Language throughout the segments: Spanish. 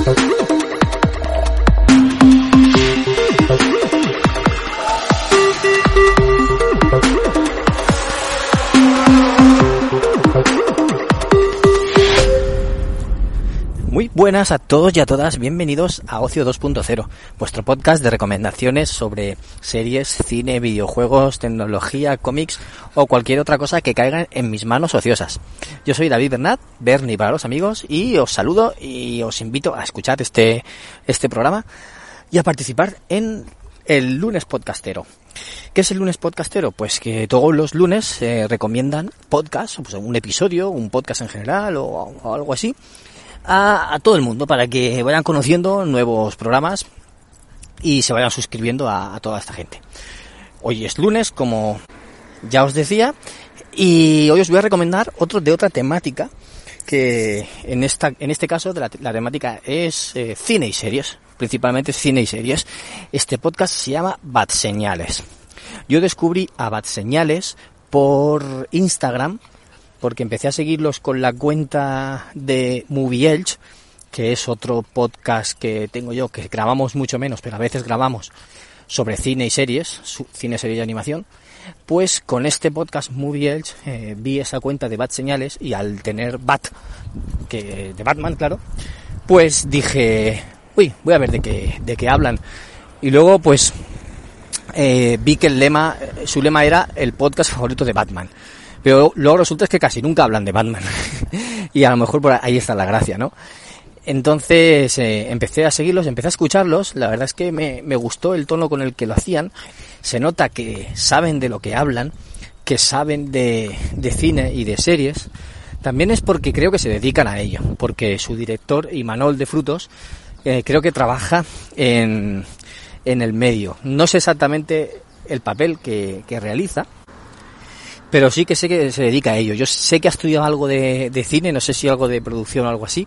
Oh, buenas a todos y a todas, bienvenidos a Ocio 2.0, vuestro podcast de recomendaciones sobre series, cine, videojuegos, tecnología, cómics o cualquier otra cosa que caiga en mis manos ociosas. Yo soy David Bernat, Bernie para los amigos, y os saludo y os invito a escuchar este, este programa y a participar en el lunes podcastero. ¿Qué es el lunes podcastero? Pues que todos los lunes se recomiendan podcasts, pues un episodio, un podcast en general o algo así, a, todo el mundo para que vayan conociendo nuevos programas y se vayan suscribiendo a, toda esta gente. Hoy es lunes, como ya os decía, y hoy os voy a recomendar otro de otra temática que en esta en este caso de la, la temática es eh, cine y series, principalmente cine y series. Este podcast se llama Bad Señales. Yo descubrí a Bad Señales por Instagram porque empecé a seguirlos con la cuenta de Movie Elch, que es otro podcast que tengo yo, que grabamos mucho menos, pero a veces grabamos sobre cine y series, cine, serie y animación. Pues con este podcast Movie Elch eh, vi esa cuenta de Bat Señales y al tener Bat, que de Batman, claro, pues dije, uy, voy a ver de qué, de qué hablan. Y luego, pues, eh, vi que el lema, su lema era el podcast favorito de Batman. Pero luego resulta es que casi nunca hablan de Batman. y a lo mejor por ahí está la gracia, ¿no? Entonces eh, empecé a seguirlos, empecé a escucharlos. La verdad es que me, me, gustó el tono con el que lo hacían. Se nota que saben de lo que hablan, que saben de, de cine y de series. También es porque creo que se dedican a ello, porque su director, Imanol de Frutos, eh, creo que trabaja en, en el medio. No sé exactamente el papel que, que realiza, pero sí que sé que se dedica a ello. Yo sé que ha estudiado algo de, cine, no sé si algo de producción o algo así.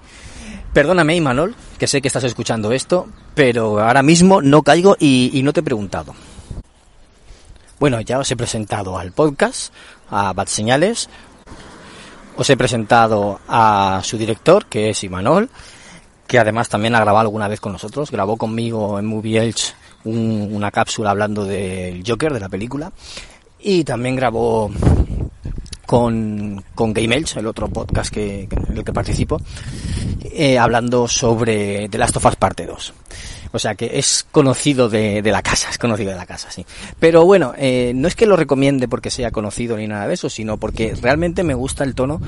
Perdóname, Imanol, que sé que estás escuchando esto, pero ahora mismo no caigo y, y no te he preguntado. Bueno, ya os he presentado al podcast, a Bad Señales, os he presentado a su director, que es Imanol, que además también ha grabado alguna vez con nosotros, grabó conmigo en Movie Elch un, una cápsula hablando del Joker, de la película, y también grabó con, con Game Elch, el otro podcast que, en el que participo, eh, hablando sobre The Last of Us Parte 2. O sea que es conocido de, de, la casa, es conocido de la casa, sí. Pero bueno, eh, no es que lo recomiende porque sea conocido ni nada de eso, sino porque realmente me gusta el tono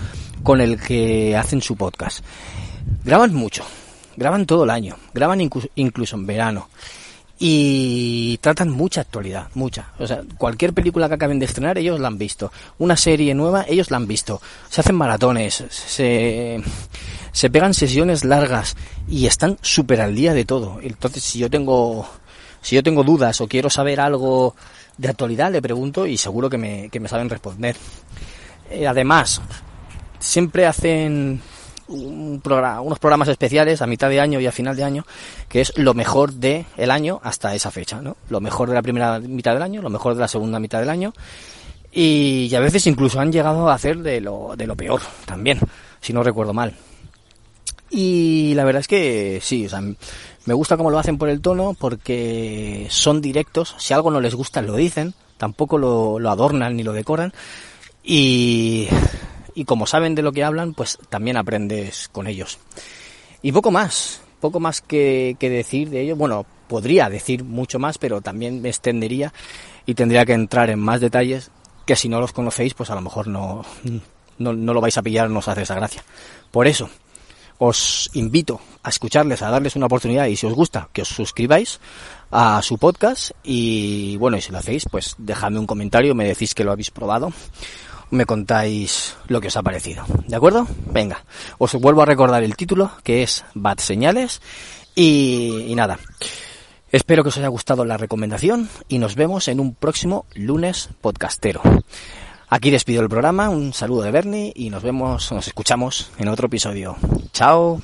con el que hacen su podcast. Graban mucho, graban todo el año, graban incluso, incluso en verano y tratan mucha actualidad, mucha. O sea, cualquier película que acaben de estrenar, ellos la han visto. Una serie nueva, ellos la han visto. Se hacen maratones, se, se pegan sesiones largas y están súper al día de todo. Entonces, si yo tengo, si yo tengo dudas o quiero saber algo de actualidad, le pregunto y seguro que me, que me saben responder. Eh, además, siempre hacen un programa, unos programas especiales a mitad de año y a final de año, que es lo mejor del el año hasta esa fecha, ¿no? Lo mejor de la primera mitad del año, lo mejor de la segunda mitad del año, y, a veces incluso han llegado a hacer de lo, de lo peor también, si no recuerdo mal. Y la verdad es que sí, o sea, me gusta cómo lo hacen por el tono, porque son directos, si algo no les gusta lo dicen, tampoco lo, lo adornan ni lo decoran, y y como saben de lo que hablan, pues también aprendes con ellos. Y poco más, poco más que, decir de ello. Bueno, podría decir mucho más, pero también me extendería y tendría que entrar en más detalles que si no los conocéis, pues a lo mejor no, no, no lo vais a pillar, no os hace esa gracia. Por eso, os invito a escucharles, a darles una oportunidad y si os gusta, que os suscribáis a su podcast y bueno, y si lo hacéis, pues dejadme un comentario, me decís que lo habéis probado me contáis lo que os ha parecido. ¿De acuerdo? Venga, os vuelvo a recordar el título, que es Bad Señales. Y, nada, espero que os haya gustado la recomendación y nos vemos en un próximo lunes podcastero. Aquí despido el programa, un saludo de Bernie y nos vemos, nos escuchamos en otro episodio. Chao.